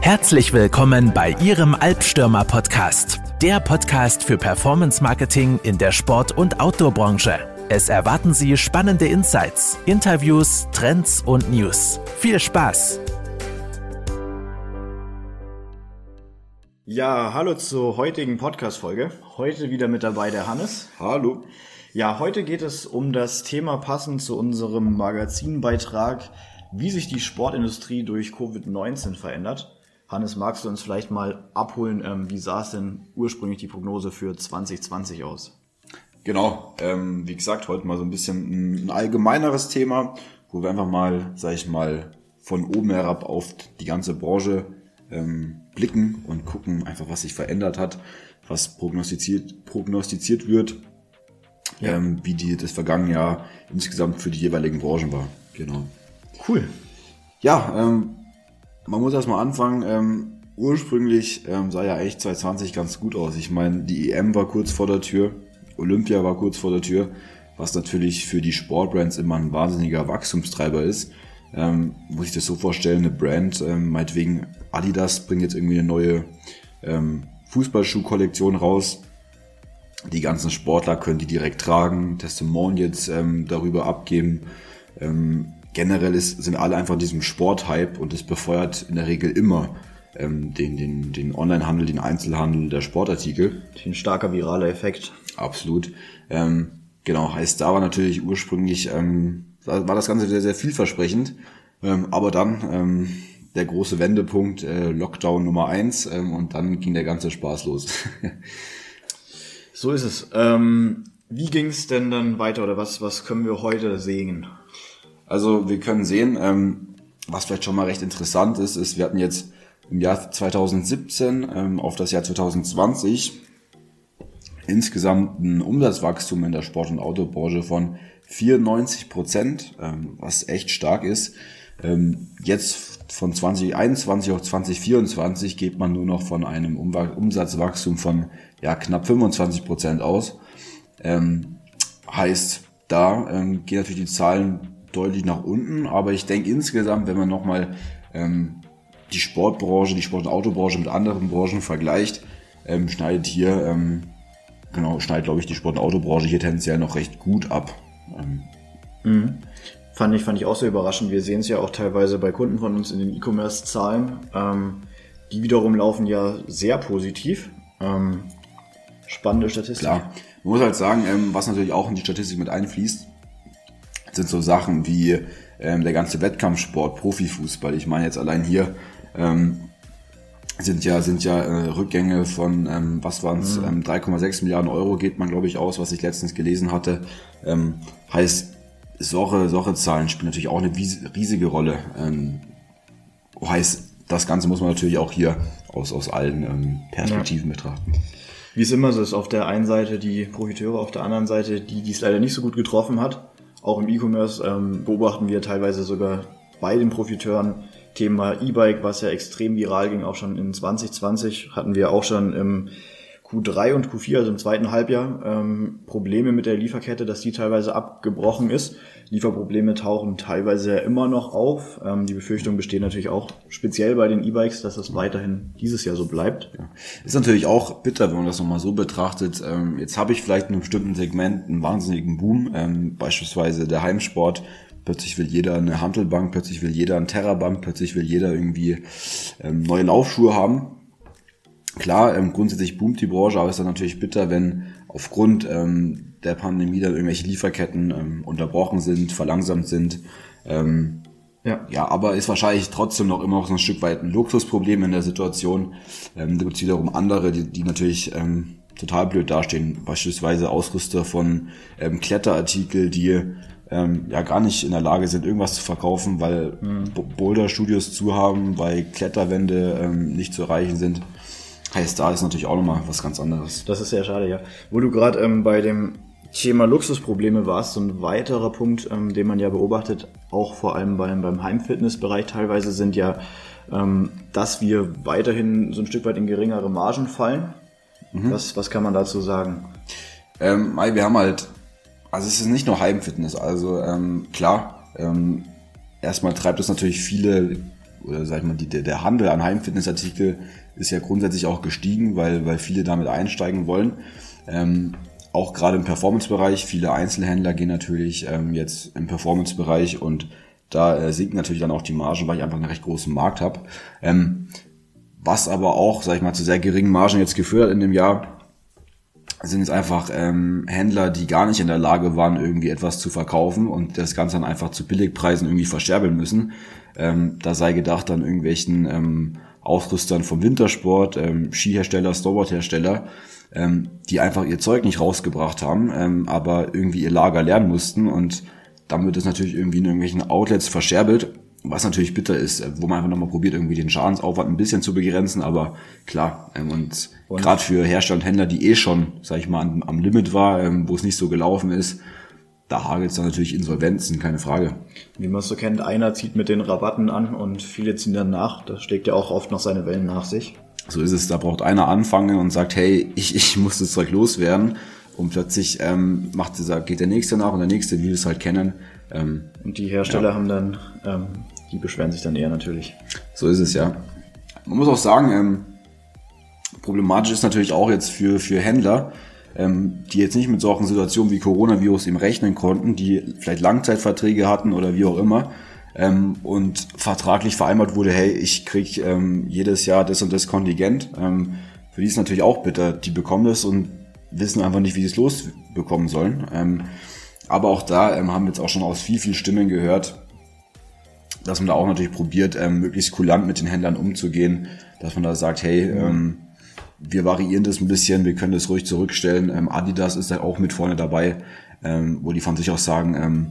Herzlich willkommen bei Ihrem Albstürmer Podcast, der Podcast für Performance Marketing in der Sport- und Outdoor-Branche. Es erwarten Sie spannende Insights, Interviews, Trends und News. Viel Spaß! Ja, hallo zur heutigen Podcast-Folge. Heute wieder mit dabei der Hannes. Hallo. Ja, heute geht es um das Thema passend zu unserem Magazinbeitrag, wie sich die Sportindustrie durch Covid-19 verändert. Hannes, magst du uns vielleicht mal abholen, ähm, wie sah es denn ursprünglich die Prognose für 2020 aus? Genau, ähm, wie gesagt, heute mal so ein bisschen ein allgemeineres Thema, wo wir einfach mal, sag ich mal, von oben herab auf die ganze Branche ähm, blicken und gucken einfach, was sich verändert hat, was prognostiziert, prognostiziert wird, ja. ähm, wie die, das vergangene Jahr insgesamt für die jeweiligen Branchen war. Genau. Cool. Ja, ähm, man muss erstmal anfangen. Ähm, ursprünglich ähm, sah ja eigentlich 2020 ganz gut aus. Ich meine, die EM war kurz vor der Tür, Olympia war kurz vor der Tür, was natürlich für die Sportbrands immer ein wahnsinniger Wachstumstreiber ist. Ähm, muss ich das so vorstellen, eine Brand, ähm, meinetwegen Adidas bringt jetzt irgendwie eine neue ähm, Fußballschuhkollektion raus. Die ganzen Sportler können die direkt tragen, Testimonials ähm, darüber abgeben. Ähm, generell ist, sind alle einfach in diesem Sporthype und es befeuert in der Regel immer ähm, den, den, den Onlinehandel, den Einzelhandel der Sportartikel. Ein starker viraler Effekt. Absolut. Ähm, genau, heißt da war natürlich ursprünglich, ähm, war das Ganze sehr, sehr vielversprechend. Ähm, aber dann ähm, der große Wendepunkt, äh, Lockdown Nummer eins ähm, und dann ging der ganze Spaß los. so ist es. Ähm, wie ging es denn dann weiter oder was, was können wir heute sehen? Also wir können sehen, ähm, was vielleicht schon mal recht interessant ist, ist, wir hatten jetzt im Jahr 2017 ähm, auf das Jahr 2020 insgesamt ein Umsatzwachstum in der Sport- und Autobranche von 94 Prozent, ähm, was echt stark ist. Ähm, jetzt von 2021 auf 2024 geht man nur noch von einem Umsatzwachstum von ja, knapp 25 Prozent aus. Ähm, heißt, da ähm, gehen natürlich die Zahlen deutlich nach unten, aber ich denke insgesamt, wenn man nochmal ähm, die Sportbranche, die Sport- und Autobranche mit anderen Branchen vergleicht, ähm, schneidet hier, ähm, genau, schneidet glaube ich die Sport- und Autobranche hier tendenziell noch recht gut ab. Ähm, mhm. Fand ich, fand ich auch sehr überraschend. Wir sehen es ja auch teilweise bei Kunden von uns in den E-Commerce-Zahlen. Ähm, die wiederum laufen ja sehr positiv. Ähm, spannende Statistik. Klar. Man muss halt sagen, ähm, was natürlich auch in die Statistik mit einfließt, sind so Sachen wie ähm, der ganze Wettkampfsport, Profifußball. Ich meine jetzt allein hier ähm, sind ja sind ja äh, Rückgänge von ähm, was waren es mhm. ähm, 3,6 Milliarden Euro geht man glaube ich aus, was ich letztens gelesen hatte. Ähm, heißt solche solche Zahlen spielen natürlich auch eine riesige Rolle. Ähm, heißt das Ganze muss man natürlich auch hier aus aus allen ähm, Perspektiven ja. betrachten. Wie es immer so ist, auf der einen Seite die Profiteure, auf der anderen Seite die, die es leider nicht so gut getroffen hat. Auch im E-Commerce ähm, beobachten wir teilweise sogar bei den Profiteuren Thema E-Bike, was ja extrem viral ging, auch schon in 2020 hatten wir auch schon im Q3 und Q4, also im zweiten Halbjahr, ähm, Probleme mit der Lieferkette, dass die teilweise abgebrochen ist. Lieferprobleme tauchen teilweise immer noch auf. Ähm, die Befürchtung besteht natürlich auch speziell bei den E-Bikes, dass das weiterhin dieses Jahr so bleibt. Ja. Ist natürlich auch bitter, wenn man das nochmal so betrachtet. Ähm, jetzt habe ich vielleicht in einem bestimmten Segment einen wahnsinnigen Boom, ähm, beispielsweise der Heimsport. Plötzlich will jeder eine Handelbank, plötzlich will jeder ein Terrabank, plötzlich will jeder irgendwie ähm, neue Laufschuhe haben Klar, ähm, grundsätzlich boomt die Branche, aber es ist dann natürlich bitter, wenn aufgrund ähm, der Pandemie dann irgendwelche Lieferketten ähm, unterbrochen sind, verlangsamt sind. Ähm, ja. ja, aber ist wahrscheinlich trotzdem noch immer noch so ein Stück weit ein Luxusproblem in der Situation. Ähm, da gibt es wiederum andere, die, die natürlich ähm, total blöd dastehen. Beispielsweise Ausrüster von ähm, Kletterartikel, die ähm, ja gar nicht in der Lage sind, irgendwas zu verkaufen, weil mhm. Boulder-Studios zu haben, weil Kletterwände ähm, nicht zu erreichen sind. Heißt, da ist natürlich auch nochmal was ganz anderes. Das ist sehr schade, ja. Wo du gerade ähm, bei dem Thema Luxusprobleme warst, so ein weiterer Punkt, ähm, den man ja beobachtet, auch vor allem beim, beim Heimfitnessbereich teilweise, sind ja, ähm, dass wir weiterhin so ein Stück weit in geringere Margen fallen. Mhm. Was, was kann man dazu sagen? Ähm, wir haben halt, also es ist nicht nur Heimfitness, also ähm, klar, ähm, erstmal treibt es natürlich viele oder sag ich mal, die, der, der Handel an Heimfitnessartikel ist ja grundsätzlich auch gestiegen, weil, weil viele damit einsteigen wollen. Ähm, auch gerade im Performance-Bereich, viele Einzelhändler gehen natürlich ähm, jetzt im Performance-Bereich und da äh, sinken natürlich dann auch die Margen, weil ich einfach einen recht großen Markt habe. Ähm, was aber auch, sag ich mal, zu sehr geringen Margen jetzt geführt hat in dem Jahr, sind es einfach ähm, Händler, die gar nicht in der Lage waren, irgendwie etwas zu verkaufen und das Ganze dann einfach zu Billigpreisen irgendwie verscherbeln müssen. Ähm, da sei gedacht an irgendwelchen ähm, Ausrüstern vom Wintersport, ähm, Skihersteller, Snowboardhersteller, ähm, die einfach ihr Zeug nicht rausgebracht haben, ähm, aber irgendwie ihr Lager lernen mussten. Und dann wird es natürlich irgendwie in irgendwelchen Outlets verscherbelt, was natürlich bitter ist, äh, wo man einfach nochmal probiert, irgendwie den Schadensaufwand ein bisschen zu begrenzen, aber klar, ähm, und, und gerade für Hersteller und Händler, die eh schon, sag ich mal, am, am Limit war, ähm, wo es nicht so gelaufen ist, da hagelt es dann natürlich Insolvenzen, keine Frage. Wie man es so kennt, einer zieht mit den Rabatten an und viele ziehen dann nach. Das schlägt ja auch oft noch seine Wellen nach sich. So ist es, da braucht einer anfangen und sagt, hey, ich, ich muss das Zeug loswerden. Und plötzlich ähm, macht dieser, geht der nächste nach und der nächste, wie wir es halt kennen. Ähm, und die Hersteller ja. haben dann, ähm, die beschweren sich dann eher natürlich. So ist es, ja. Man muss auch sagen, ähm, problematisch ist natürlich auch jetzt für, für Händler, ähm, die jetzt nicht mit solchen Situationen wie Coronavirus eben rechnen konnten, die vielleicht Langzeitverträge hatten oder wie auch immer ähm, und vertraglich vereinbart wurde, hey, ich krieg ähm, jedes Jahr das und das Kontingent. Ähm, für die ist natürlich auch bitter. Die bekommen das und wissen einfach nicht, wie sie es losbekommen sollen. Ähm, aber auch da ähm, haben wir jetzt auch schon aus viel, viel Stimmen gehört, dass man da auch natürlich probiert, ähm, möglichst kulant mit den Händlern umzugehen, dass man da sagt, hey, ähm, wir variieren das ein bisschen, wir können das ruhig zurückstellen. Ähm, Adidas ist da auch mit vorne dabei, ähm, wo die von sich aus sagen, ähm,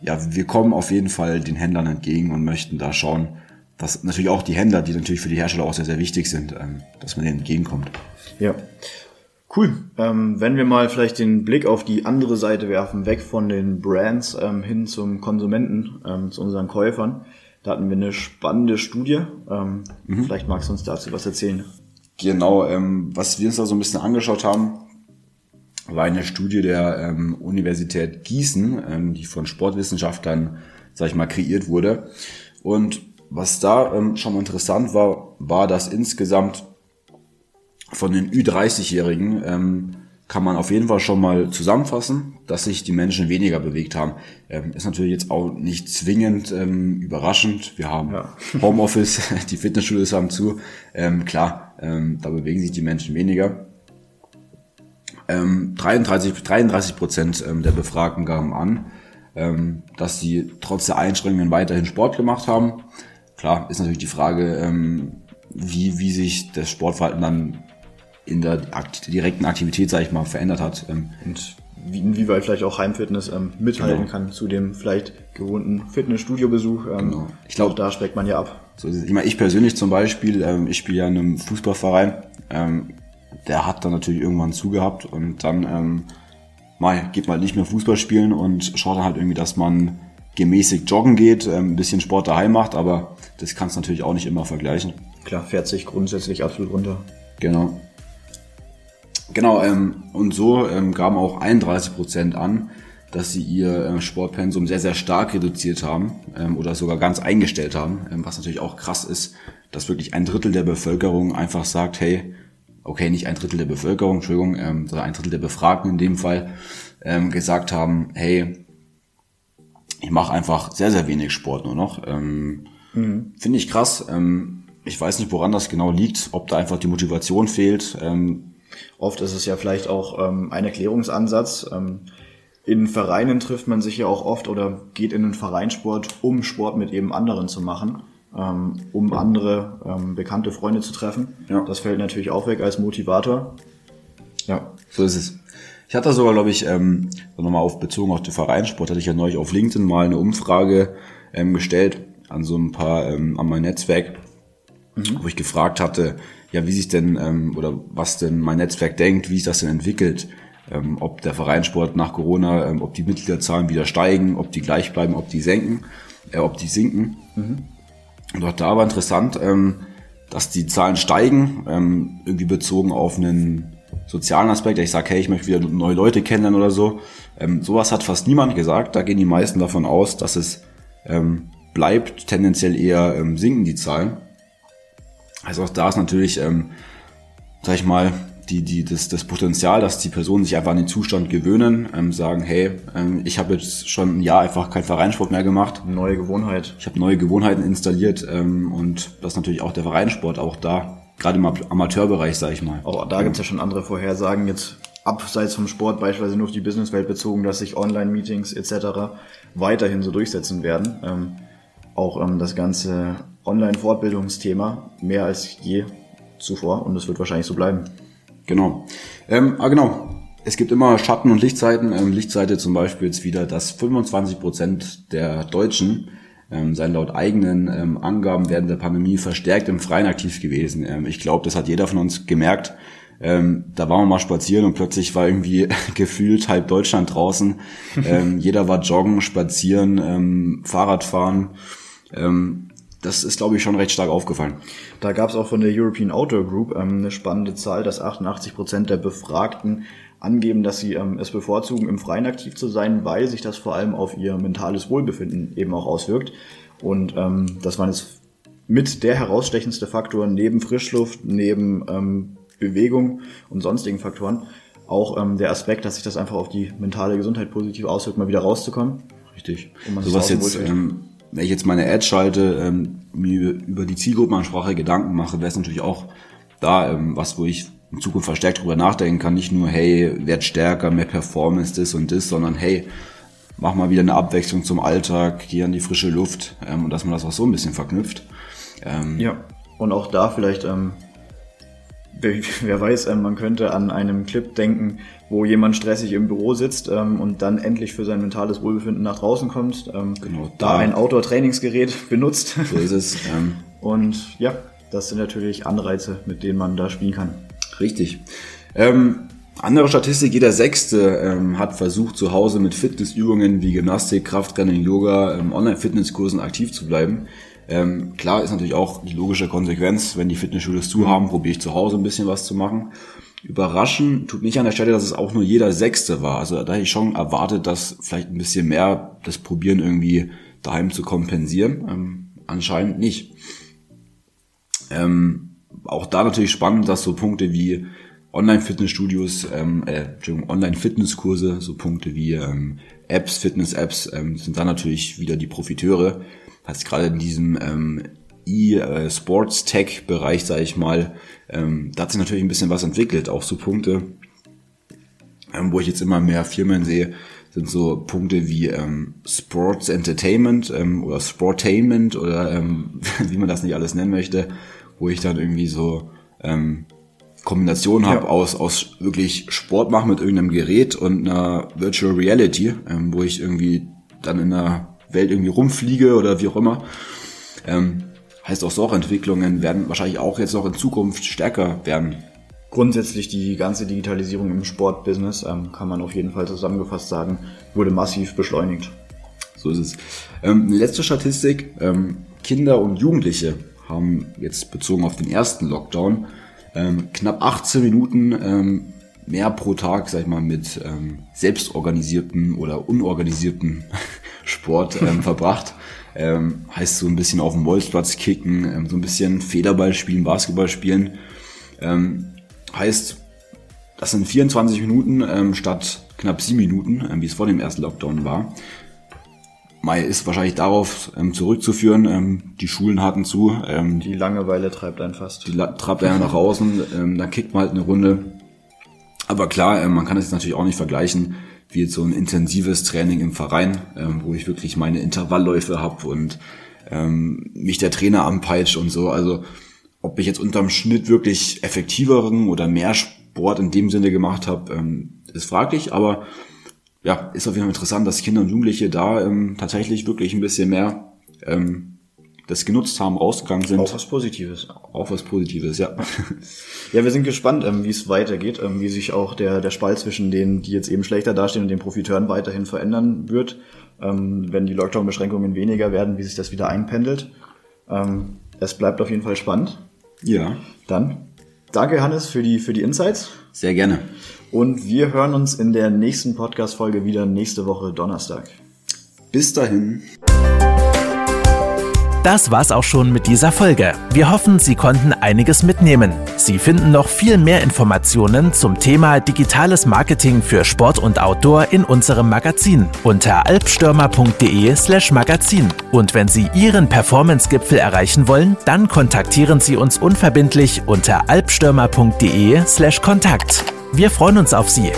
ja, wir kommen auf jeden Fall den Händlern entgegen und möchten da schauen, dass natürlich auch die Händler, die natürlich für die Hersteller auch sehr, sehr wichtig sind, ähm, dass man denen entgegenkommt. Ja. Cool. Ähm, wenn wir mal vielleicht den Blick auf die andere Seite werfen, weg von den Brands ähm, hin zum Konsumenten, zu unseren Käufern. Da hatten wir eine spannende Studie. Mhm. Vielleicht magst du uns dazu was erzählen. Genau, ähm, was wir uns da so ein bisschen angeschaut haben, war eine Studie der ähm, Universität Gießen, ähm, die von Sportwissenschaftlern, sag ich mal, kreiert wurde. Und was da ähm, schon mal interessant war, war, dass insgesamt von den Ü30-Jährigen ähm, kann man auf jeden Fall schon mal zusammenfassen, dass sich die Menschen weniger bewegt haben. Ähm, ist natürlich jetzt auch nicht zwingend ähm, überraschend. Wir haben ja. Homeoffice, die Fitnessstudios haben zu. Ähm, klar, ähm, da bewegen sich die Menschen weniger. Ähm, 33 33 Prozent ähm, der Befragten gaben an, dass sie trotz der Einschränkungen weiterhin Sport gemacht haben. Klar, ist natürlich die Frage, wie, wie sich das Sportverhalten dann in der direkten Aktivität, sage ich mal, verändert hat. Ähm, und wie, inwieweit vielleicht auch Heimfitness ähm, mithalten genau. kann zu dem vielleicht gewohnten Fitnessstudiobesuch. Ähm, genau. Ich glaube, da speckt man ja ab. So. Ich, meine, ich persönlich zum Beispiel, ähm, ich spiele ja in einem Fußballverein, ähm, der hat dann natürlich irgendwann zugehabt und dann ähm, mal geht man halt nicht mehr Fußball spielen und schaut dann halt irgendwie, dass man gemäßigt joggen geht, ein bisschen Sport daheim macht, aber das kannst du natürlich auch nicht immer vergleichen. Klar, fährt sich grundsätzlich absolut runter. Genau. Genau, ähm, und so ähm, gaben auch 31 Prozent an, dass sie ihr äh, Sportpensum sehr, sehr stark reduziert haben ähm, oder sogar ganz eingestellt haben, ähm, was natürlich auch krass ist, dass wirklich ein Drittel der Bevölkerung einfach sagt, hey, okay, nicht ein Drittel der Bevölkerung, Entschuldigung, ähm, sondern ein Drittel der Befragten in dem Fall, ähm, gesagt haben, hey, ich mache einfach sehr, sehr wenig Sport nur noch. Ähm, mhm. Finde ich krass. Ähm, ich weiß nicht, woran das genau liegt, ob da einfach die Motivation fehlt. Ähm, Oft ist es ja vielleicht auch ähm, ein Erklärungsansatz. Ähm, in Vereinen trifft man sich ja auch oft oder geht in den Vereinssport, um Sport mit eben anderen zu machen, ähm, um andere ähm, bekannte Freunde zu treffen. Ja. Das fällt natürlich auch weg als Motivator. Ja, so ist es. Ich hatte sogar, glaube ich, ähm, nochmal auf bezogen auf den Vereinssport, hatte ich ja neulich auf LinkedIn mal eine Umfrage ähm, gestellt an so ein paar, ähm, an mein Netzwerk, mhm. wo ich gefragt hatte, ja, wie sich denn ähm, oder was denn mein Netzwerk denkt, wie sich das denn entwickelt, ähm, ob der Vereinssport nach Corona, ähm, ob die Mitgliederzahlen wieder steigen, ob die gleich bleiben, ob die senken, äh, ob die sinken. Mhm. Und auch da war interessant, ähm, dass die Zahlen steigen, ähm, irgendwie bezogen auf einen sozialen Aspekt. Ich sage, hey, ich möchte wieder neue Leute kennenlernen oder so. Ähm, sowas hat fast niemand gesagt. Da gehen die meisten davon aus, dass es ähm, bleibt, tendenziell eher ähm, sinken die Zahlen. Also auch da ist natürlich, ähm, sag ich mal, die, die, das, das Potenzial, dass die Personen sich einfach an den Zustand gewöhnen, ähm, sagen, hey, ähm, ich habe jetzt schon ein Jahr einfach keinen Vereinssport mehr gemacht. Neue Gewohnheit. Ich habe neue Gewohnheiten installiert ähm, und das ist natürlich auch der Vereinssport, auch da, gerade im Amateurbereich, sage ich mal. Auch da gibt's ja schon andere Vorhersagen, jetzt abseits vom Sport, beispielsweise nur auf die Businesswelt bezogen, dass sich Online-Meetings etc. weiterhin so durchsetzen werden. Ähm, auch ähm, das ganze Online-Fortbildungsthema mehr als je zuvor und es wird wahrscheinlich so bleiben. Genau. Ähm, ah, genau. Es gibt immer Schatten- und Lichtseiten. Ähm, Lichtseite zum Beispiel jetzt wieder, dass 25 Prozent der Deutschen ähm, seien laut eigenen ähm, Angaben während der Pandemie verstärkt im Freien aktiv gewesen. Ähm, ich glaube, das hat jeder von uns gemerkt. Ähm, da waren wir mal spazieren und plötzlich war irgendwie gefühlt halb Deutschland draußen. Ähm, jeder war joggen, spazieren, ähm, Fahrradfahren. Ähm, das ist, glaube ich, schon recht stark aufgefallen. Da gab es auch von der European Outdoor Group ähm, eine spannende Zahl, dass 88 Prozent der Befragten angeben, dass sie ähm, es bevorzugen, im Freien aktiv zu sein, weil sich das vor allem auf ihr mentales Wohlbefinden eben auch auswirkt. Und ähm, das war jetzt mit der herausstechendste Faktor neben Frischluft, neben ähm, Bewegung und sonstigen Faktoren. Auch ähm, der Aspekt, dass sich das einfach auf die mentale Gesundheit positiv auswirkt, mal wieder rauszukommen. Richtig. So was jetzt ähm, wenn ich jetzt meine Ads schalte, ähm, mir über die Zielgruppenansprache Gedanken mache, wäre es natürlich auch da ähm, was, wo ich in Zukunft verstärkt drüber nachdenken kann. Nicht nur, hey, werd stärker, mehr Performance, das und das, sondern hey, mach mal wieder eine Abwechslung zum Alltag, geh an die frische Luft ähm, und dass man das auch so ein bisschen verknüpft. Ähm, ja, und auch da vielleicht ähm, wer weiß, ähm, man könnte an einem Clip denken, wo jemand stressig im Büro sitzt ähm, und dann endlich für sein mentales Wohlbefinden nach draußen kommt, ähm, genau, da, da ein Outdoor-Trainingsgerät benutzt. So ist es. Ähm. Und ja, das sind natürlich Anreize, mit denen man da spielen kann. Richtig. Ähm, andere Statistik, jeder Sechste ähm, hat versucht, zu Hause mit Fitnessübungen wie Gymnastik, Krafttraining, Yoga, ähm, Online-Fitnesskursen aktiv zu bleiben. Ähm, klar ist natürlich auch die logische Konsequenz, wenn die Fitnessstudios zu haben, probiere ich zu Hause ein bisschen was zu machen. Überraschen tut mich an der Stelle, dass es auch nur jeder Sechste war. Also da hätte ich schon erwartet, dass vielleicht ein bisschen mehr das Probieren irgendwie daheim zu kompensieren. Ähm, anscheinend nicht. Ähm, auch da natürlich spannend, dass so Punkte wie Online-Fitnessstudios, ähm, äh, Online-Fitnesskurse, so Punkte wie ähm, Apps, Fitness-Apps, ähm, sind dann natürlich wieder die Profiteure heißt gerade in diesem ähm, E-Sports-Tech-Bereich, sage ich mal, ähm, da hat sich natürlich ein bisschen was entwickelt. Auch so Punkte, ähm, wo ich jetzt immer mehr Firmen sehe, sind so Punkte wie ähm, Sports Entertainment ähm, oder Sportainment oder ähm, wie man das nicht alles nennen möchte, wo ich dann irgendwie so ähm, Kombination habe ja. aus, aus wirklich Sport machen mit irgendeinem Gerät und einer Virtual Reality, ähm, wo ich irgendwie dann in einer Welt irgendwie rumfliege oder wie auch immer. Ähm, heißt auch solche Entwicklungen werden wahrscheinlich auch jetzt noch in Zukunft stärker werden. Grundsätzlich die ganze Digitalisierung im Sportbusiness, ähm, kann man auf jeden Fall zusammengefasst sagen, wurde massiv beschleunigt. So ist es. Ähm, letzte Statistik, ähm, Kinder und Jugendliche haben jetzt bezogen auf den ersten Lockdown ähm, knapp 18 Minuten ähm, mehr pro Tag, sag ich mal, mit ähm, selbstorganisierten oder unorganisierten Sport ähm, verbracht. Ähm, heißt so ein bisschen auf dem Bolzplatz kicken, ähm, so ein bisschen Federball spielen, Basketball spielen. Ähm, heißt, das sind 24 Minuten ähm, statt knapp 7 Minuten, ähm, wie es vor dem ersten Lockdown war. Mai ist wahrscheinlich darauf ähm, zurückzuführen. Ähm, die Schulen hatten zu. Ähm, die Langeweile treibt einen fast. Die treibt einen nach außen. Dann kickt man halt eine Runde. Aber klar, man kann es natürlich auch nicht vergleichen wie jetzt so ein intensives Training im Verein, ähm, wo ich wirklich meine Intervallläufe habe und ähm, mich der Trainer anpeitscht und so. Also ob ich jetzt unterm Schnitt wirklich effektiveren oder mehr Sport in dem Sinne gemacht habe, ähm, ist fraglich, aber ja, ist auf jeden Fall interessant, dass Kinder und Jugendliche da ähm, tatsächlich wirklich ein bisschen mehr ähm, das genutzt haben, rausgegangen sind. Auch was Positives. Auch was Positives, ja. Ja, wir sind gespannt, ähm, wie es weitergeht, ähm, wie sich auch der, der Spalt zwischen denen, die jetzt eben schlechter dastehen und den Profiteuren weiterhin verändern wird, ähm, wenn die Lockdown-Beschränkungen weniger werden, wie sich das wieder einpendelt. es bleibt auf jeden Fall spannend. Ja. Dann danke, Hannes, für die, für die Insights. Sehr gerne. Und wir hören uns in der nächsten Podcast-Folge wieder nächste Woche Donnerstag. Bis dahin. Das war's auch schon mit dieser Folge. Wir hoffen, Sie konnten einiges mitnehmen. Sie finden noch viel mehr Informationen zum Thema digitales Marketing für Sport und Outdoor in unserem Magazin unter alpstürmer.de/slash Magazin. Und wenn Sie Ihren Performance-Gipfel erreichen wollen, dann kontaktieren Sie uns unverbindlich unter alpstürmer.de/slash Kontakt. Wir freuen uns auf Sie.